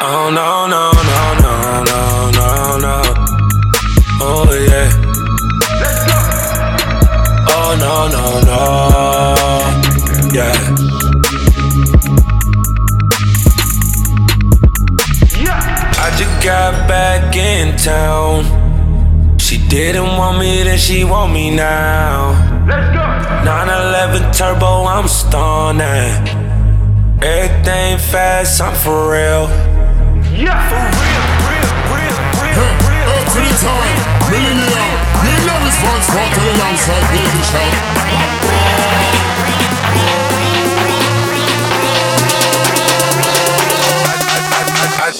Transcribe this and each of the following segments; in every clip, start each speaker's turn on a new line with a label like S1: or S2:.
S1: Oh no, no, no, no, no, no, no. Oh yeah. Let's go. Oh no, no, no. Yeah. yeah. I just got back in town. She didn't want me, then she want me now. Let's go. 911 turbo, I'm stunning. Everything fast, I'm for real. Yeah, for real, real, real, real, real. Up to the time, millennium. Million response the alongside Shout.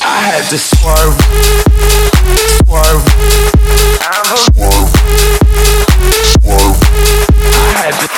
S1: I had to swerve, swerve, swerve, swerve. I had to.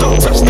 S1: Don't touch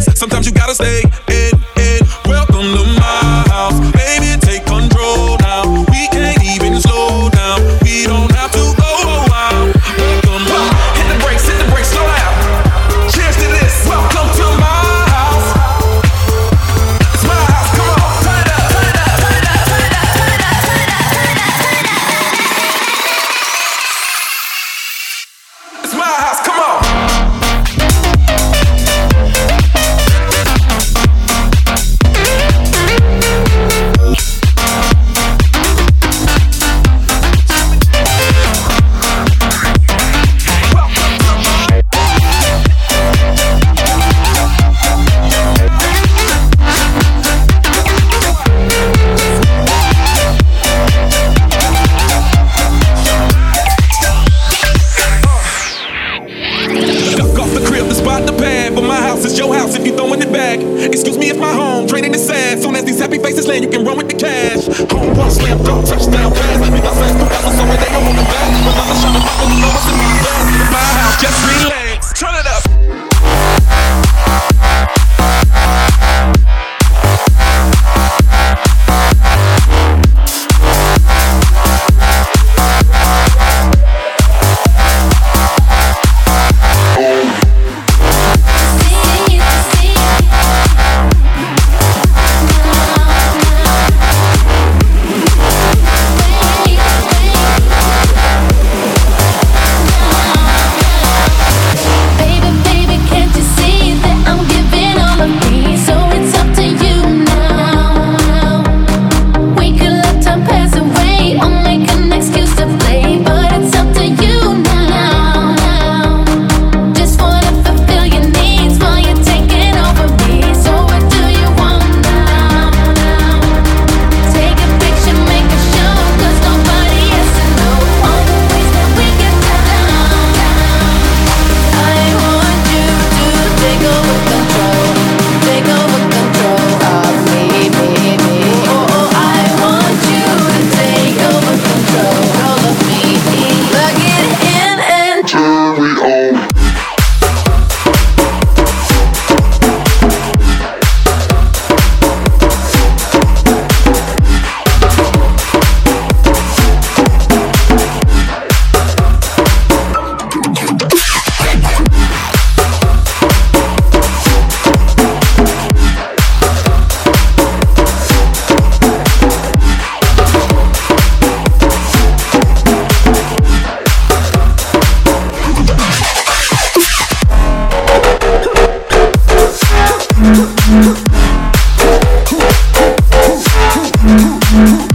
S2: Sometimes you gotta stay. Excuse me it's my home draining the sand. Soon as these happy faces land, you can run with the cash.
S3: Home run, slam dunk, touchdown pass. Leave my fans through on so they don't want them back. Another shot of bubble, you know what's in my past.
S2: My house, just relax.
S4: Música